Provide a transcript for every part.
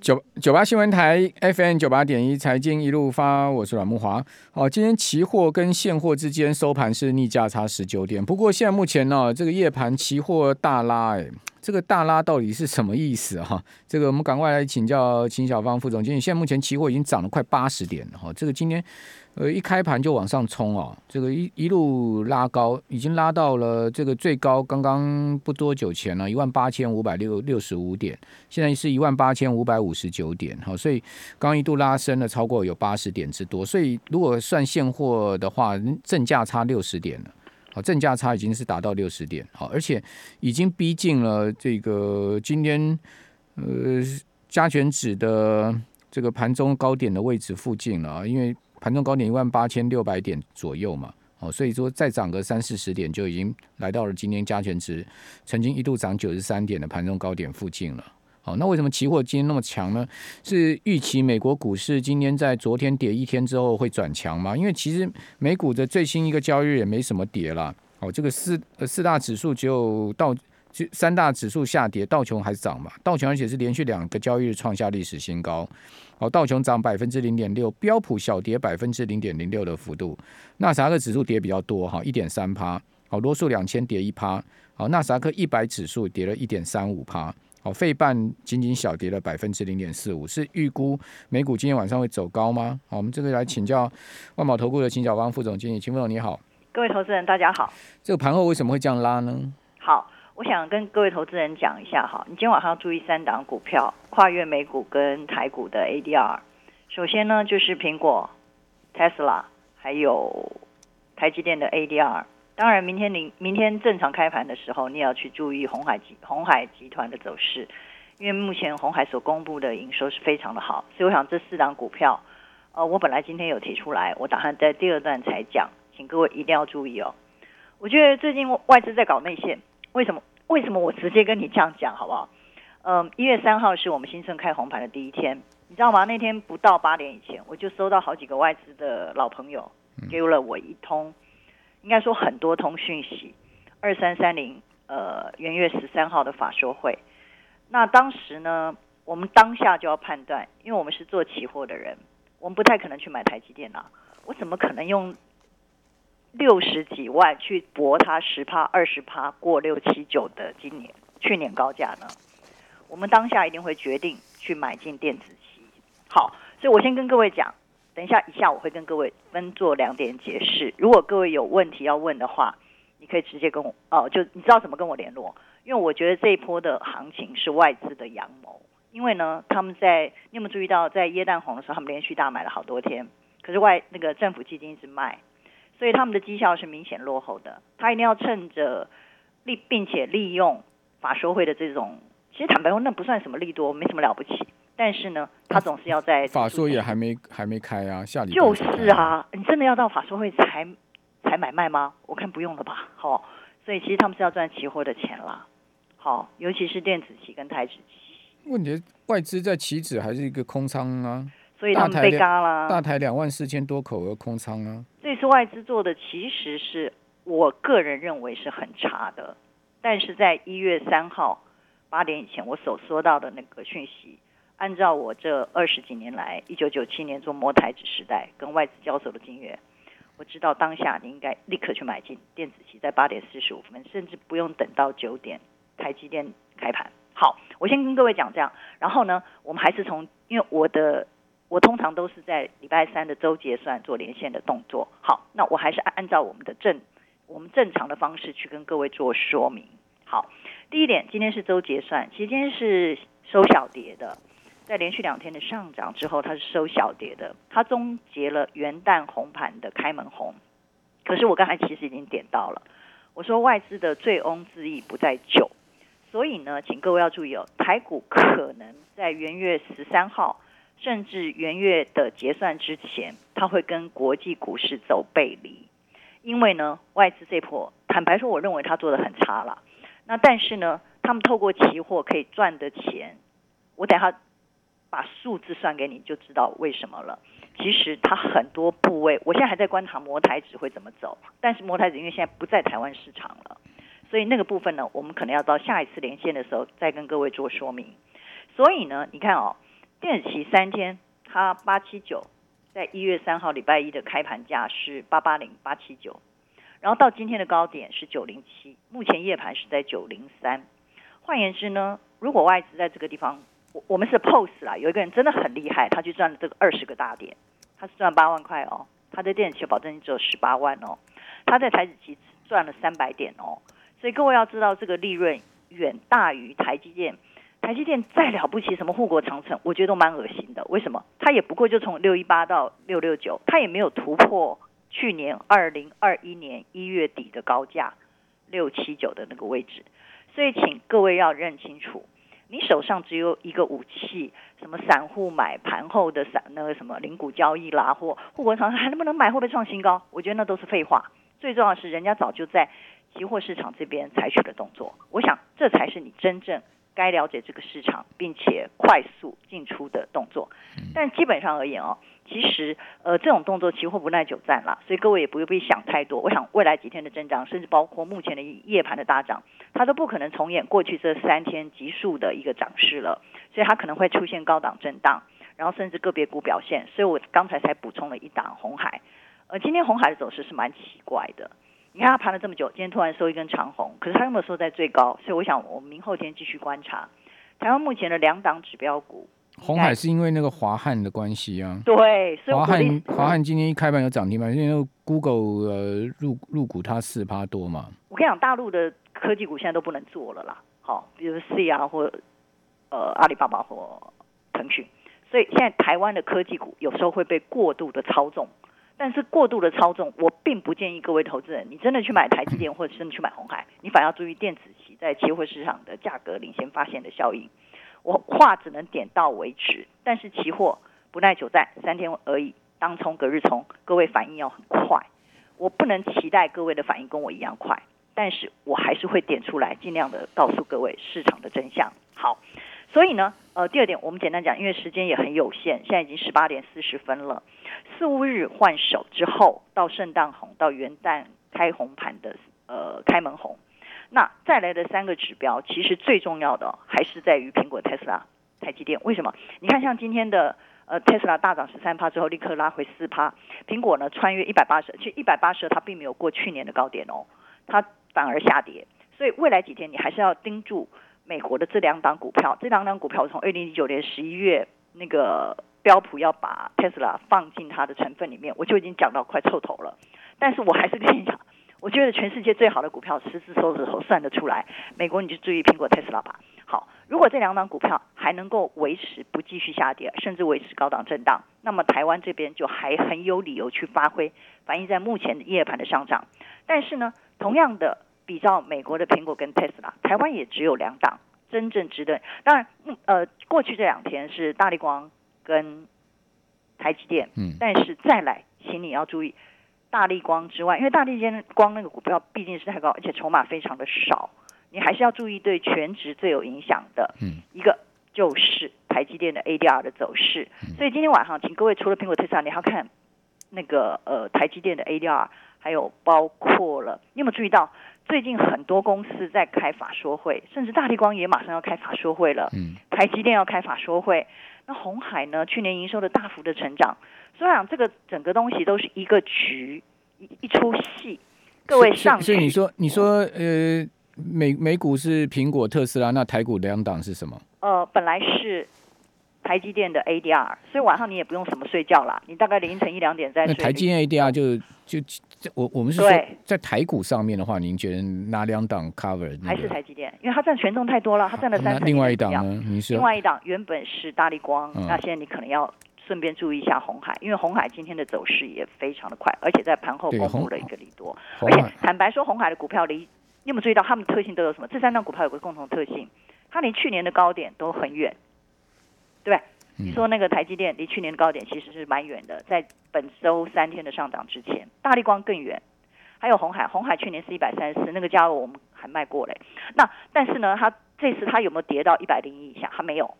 九九八新闻台 FM 九八点一财经一路发，我是阮木华。好，今天期货跟现货之间收盘是逆价差十九点，不过现在目前呢，这个夜盘期货大拉，哎，这个大拉到底是什么意思哈？这个我们赶快来请教秦小芳副总经理。现在目前期货已经涨了快八十点了哈，这个今天。呃，一开盘就往上冲哦，这个一一路拉高，已经拉到了这个最高，刚刚不多久前了，一万八千五百六六十五点，现在是一万八千五百五十九点，好，所以刚一度拉升了超过有八十点之多，所以如果算现货的话，正价差六十点了，好，正价差已经是达到六十点，好，而且已经逼近了这个今天呃加权指的这个盘中高点的位置附近了，因为。盘中高点一万八千六百点左右嘛，哦，所以说再涨个三四十点就已经来到了今天加权值曾经一度涨九十三点的盘中高点附近了。好，那为什么期货今天那么强呢？是预期美国股市今天在昨天跌一天之后会转强吗？因为其实美股的最新一个交易日也没什么跌了。哦，这个四呃四大指数只有到就三大指数下跌，道琼还是涨嘛？道琼而且是连续两个交易日创下历史新高。哦，道琼涨百分之零点六，标普小跌百分之零点零六的幅度，纳斯达克指数跌比较多哈，一点三趴。好，罗素两千跌一趴。好，纳斯达克一百指数跌了一点三五趴。好，费半仅仅小跌了百分之零点四五，是预估美股今天晚上会走高吗？好，我们这个来请教万宝投顾的秦小芳副总经理，秦副总你好，各位投资人大家好。这个盘后为什么会这样拉呢？好。我想跟各位投资人讲一下哈，你今天晚上要注意三档股票，跨越美股跟台股的 ADR。首先呢，就是苹果、Tesla，还有台积电的 ADR。当然，明天明明天正常开盘的时候，你也要去注意红海集红海集团的走势，因为目前红海所公布的营收是非常的好，所以我想这四档股票，呃，我本来今天有提出来，我打算在第二段才讲，请各位一定要注意哦。我觉得最近外资在搞内线，为什么？为什么我直接跟你这样讲好不好？嗯，一月三号是我们新春开红盘的第一天，你知道吗？那天不到八点以前，我就收到好几个外资的老朋友给了我一通，应该说很多通讯息。二三三零，呃，元月十三号的法说会。那当时呢，我们当下就要判断，因为我们是做期货的人，我们不太可能去买台积电啊，我怎么可能用？六十几万去搏它十趴二十趴过六七九的今年去年高价呢？我们当下一定会决定去买进电子期。好，所以我先跟各位讲，等一下一下我会跟各位分做两点解释。如果各位有问题要问的话，你可以直接跟我哦，就你知道怎么跟我联络。因为我觉得这一波的行情是外资的阳谋，因为呢，他们在你有没有注意到，在耶诞红的时候，他们连续大买了好多天，可是外那个政府基金一直卖。所以他们的绩效是明显落后的，他一定要趁着利，并且利用法说会的这种，其实坦白说那不算什么利多，没什么了不起。但是呢，他总是要在法说也还没还没开啊，下礼拜就是啊，你真的要到法说会才才买卖吗？我看不用了吧。好，所以其实他们是要赚期货的钱啦。好，尤其是电子期跟台指期。问题外资在期指还是一个空仓啊。所以他们被嘎了，大台两万四千多口的空仓啊！这次外资做的其实是我个人认为是很差的，但是在一月三号八点以前，我所收到的那个讯息，按照我这二十几年来，一九九七年做摸台指时代跟外资交手的经验，我知道当下你应该立刻去买进电子期，在八点四十五分，甚至不用等到九点台积电开盘。好，我先跟各位讲这样，然后呢，我们还是从因为我的。我通常都是在礼拜三的周结算做连线的动作。好，那我还是按按照我们的正我们正常的方式去跟各位做说明。好，第一点，今天是周结算，其实今天是收小跌的，在连续两天的上涨之后，它是收小跌的，它终结了元旦红盘的开门红。可是我刚才其实已经点到了，我说外资的醉翁之意不在酒，所以呢，请各位要注意哦，台股可能在元月十三号。甚至元月的结算之前，它会跟国际股市走背离，因为呢，外资这波坦白说，我认为他做的很差了。那但是呢，他们透过期货可以赚的钱，我等下把数字算给你，就知道为什么了。其实它很多部位，我现在还在观察摩台指会怎么走，但是摩台指因为现在不在台湾市场了，所以那个部分呢，我们可能要到下一次连线的时候再跟各位做说明。所以呢，你看哦。电子期三天，它八七九，在一月三号礼拜一的开盘价是八八零八七九，然后到今天的高点是九零七，目前夜盘是在九零三。换言之呢，如果外资在这个地方，我我们是 POS 啦，有一个人真的很厉害，他去赚了这个二十个大点，他是赚八万块哦，他的电子期保证金只有十八万哦，他在台子期赚了三百点哦，所以各位要知道这个利润远大于台积电。台积电再了不起，什么护国长城，我觉得都蛮恶心的。为什么？它也不过就从六一八到六六九，它也没有突破去年二零二一年一月底的高价六七九的那个位置。所以，请各位要认清楚，你手上只有一个武器，什么散户买盘后的散那个什么零股交易啦，或护国长城还能不能买，会不会创新高？我觉得那都是废话。最重要是，人家早就在期货市场这边采取了动作。我想，这才是你真正。该了解这个市场，并且快速进出的动作，但基本上而言哦，其实呃这种动作期货不耐久战啦，所以各位也不必想太多。我想未来几天的增长，甚至包括目前的夜盘的大涨，它都不可能重演过去这三天急速的一个涨势了，所以它可能会出现高档震荡，然后甚至个别股表现。所以我刚才才补充了一档红海，呃，今天红海的走势是蛮奇怪的。你看它盘了这么久，今天突然收一根长红，可是它有没有收在最高？所以我想，我们明后天继续观察台湾目前的两档指标股。红海是因为那个华汉的关系啊。对，所以华汉华汉今天一开盘有涨停板？因为 Google 呃入入股它四趴多嘛。我跟你讲，大陆的科技股现在都不能做了啦。好，比如 C 啊，或呃阿里巴巴或腾讯，所以现在台湾的科技股有时候会被过度的操纵。但是过度的操纵，我并不建议各位投资人，你真的去买台积电或者真的去买红海，你反而要注意电子期在期货市场的价格领先发现的效应。我话只能点到为止，但是期货不耐久战，三天而已，当冲隔日冲，各位反应要很快。我不能期待各位的反应跟我一样快，但是我还是会点出来，尽量的告诉各位市场的真相。好。所以呢，呃，第二点，我们简单讲，因为时间也很有限，现在已经十八点四十分了。四五日换手之后，到圣诞红，到元旦开红盘的呃开门红，那再来的三个指标，其实最重要的还是在于苹果、特斯拉、台积电。为什么？你看，像今天的呃特斯拉大涨十三趴之后，立刻拉回四趴。苹果呢，穿越一百八十，其实一百八十它并没有过去年的高点哦，它反而下跌。所以未来几天你还是要盯住。美国的这两档股票，这两档股票从二零一九年十一月那个标普要把特斯拉放进它的成分里面，我就已经讲到快臭头了。但是我还是跟你讲，我觉得全世界最好的股票，十只手指头算得出来。美国你就注意苹果、特斯拉吧。好，如果这两档股票还能够维持不继续下跌，甚至维持高档震荡，那么台湾这边就还很有理由去发挥，反映在目前的夜盘的上涨。但是呢，同样的。比较美国的苹果跟 Tesla，，台湾也只有两档真正值得。当然，呃，过去这两天是大力光跟台积电，嗯，但是再来，请你要注意大力光之外，因为大力光那个股票毕竟是太高，而且筹码非常的少，你还是要注意对全值最有影响的，嗯，一个就是台积电的 ADR 的走势。所以今天晚上，请各位除了苹果、特斯拉，你要看那个呃台积电的 ADR，还有包括了，你有没有注意到？最近很多公司在开法说会，甚至大地光也马上要开法说会了。嗯，台积电要开法说会，那红海呢？去年营收的大幅的成长，所以讲这个整个东西都是一个局，一一出戏。各位上，所以你说，你说，呃，美美股是苹果、特斯拉，那台股两档是什么？呃，本来是。台积电的 ADR，所以晚上你也不用什么睡觉啦，你大概凌晨一两点再睡。那台积电 ADR 就就我我们是说在台股上面的话，您觉得哪两档 cover？还是台积电，因为它占权重太多了，它占了三成。另外一档呢？你是另外一档原本是大立光，嗯、那现在你可能要顺便注意一下红海，因为红海今天的走势也非常的快，而且在盘后公布了一个利多，而且坦白说，红海的股票离你有没有注意到它们的特性都有什么？这三档股票有个共同特性，它离去年的高点都很远。对，你说那个台积电离去年的高点其实是蛮远的，在本周三天的上涨之前，大力光更远，还有红海，红海去年是一百三十四，那个价位我们还卖过嘞。那但是呢，它这次它有没有跌到一百零一以下？它没有，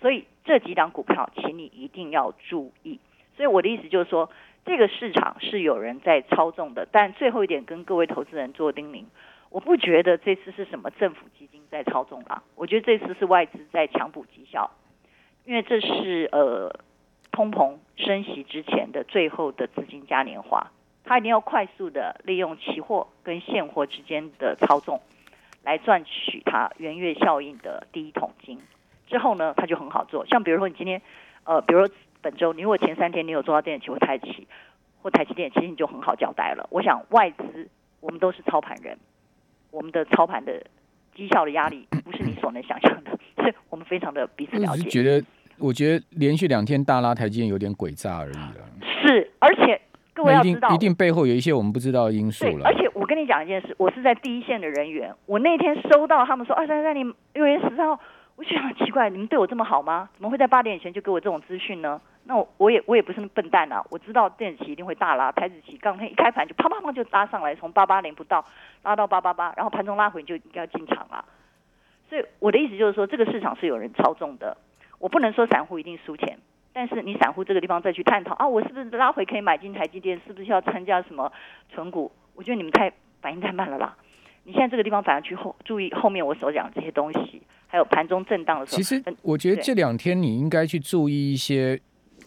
所以这几档股票，请你一定要注意。所以我的意思就是说，这个市场是有人在操纵的。但最后一点，跟各位投资人做叮咛，我不觉得这次是什么政府基金在操纵啊，我觉得这次是外资在抢补绩效。因为这是呃通膨升息之前的最后的资金嘉年华，他一定要快速的利用期货跟现货之间的操纵，来赚取它元月效应的第一桶金。之后呢，他就很好做。像比如说你今天呃，比如说本周，你如果前三天你有做到电子期或台期或台积电，其实你就很好交代了。我想外资我们都是操盘人，我们的操盘的。绩效的压力不是你所能想象的，所以我们非常的彼此了解。我是觉得，我觉得连续两天大拉台积电有点诡诈而已了。是，而且各位要知道，一定背后有一些我们不知道的因素了。而且我跟你讲一件事，我是在第一线的人员，我那天收到他们说二三三零六月十三号，我就想奇怪，你们对我这么好吗？怎么会在八点以前就给我这种资讯呢？那我我也我也不是那么笨蛋啊，我知道电子期一定会大拉，台子期刚一开盘就啪啪啪就拉上来，从八八零不到拉到八八八，然后盘中拉回你就应该要进场了。所以我的意思就是说，这个市场是有人操纵的。我不能说散户一定输钱，但是你散户这个地方再去探讨啊，我是不是拉回可以买进台积电？是不是要参加什么存股？我觉得你们太反应太慢了啦。你现在这个地方反而去后注意后面我所讲的这些东西，还有盘中震荡的时候。其实我觉得这两天你应该去注意一些。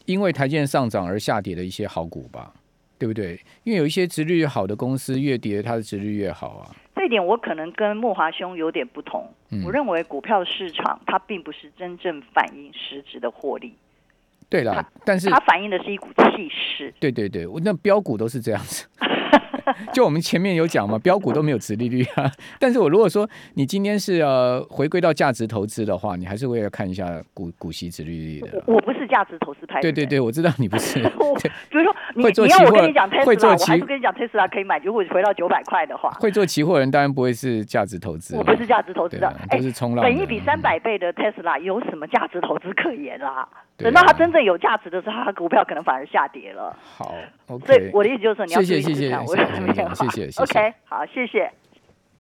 因为台积电上涨而下跌的一些好股吧，对不对？因为有一些殖利率好的公司越跌，它的值率越好啊。这一点我可能跟莫华兄有点不同。嗯、我认为股票市场它并不是真正反映实质的获利。对了，但是它反映的是一股气势。对对对，我那标股都是这样子。就我们前面有讲嘛，标股都没有殖利率啊。但是我如果说你今天是呃回归到价值投资的话，你还是会要看一下股股息殖利率的。我不是价值投资派对对对，我知道你不是。就是说，你你要我跟你讲特斯拉，我还不跟你讲特斯拉可以买。如果回到九百块的话，会做期货人当然不会是价值投资。我不是价值投资的，我是冲浪。等一笔三百倍的特斯拉有什么价值投资可言啦？等到它真正有价值的时候，它股票可能反而下跌了。好，OK。所以我的意思就是，你要谢谢谢我有什谢谢？OK，好，谢谢。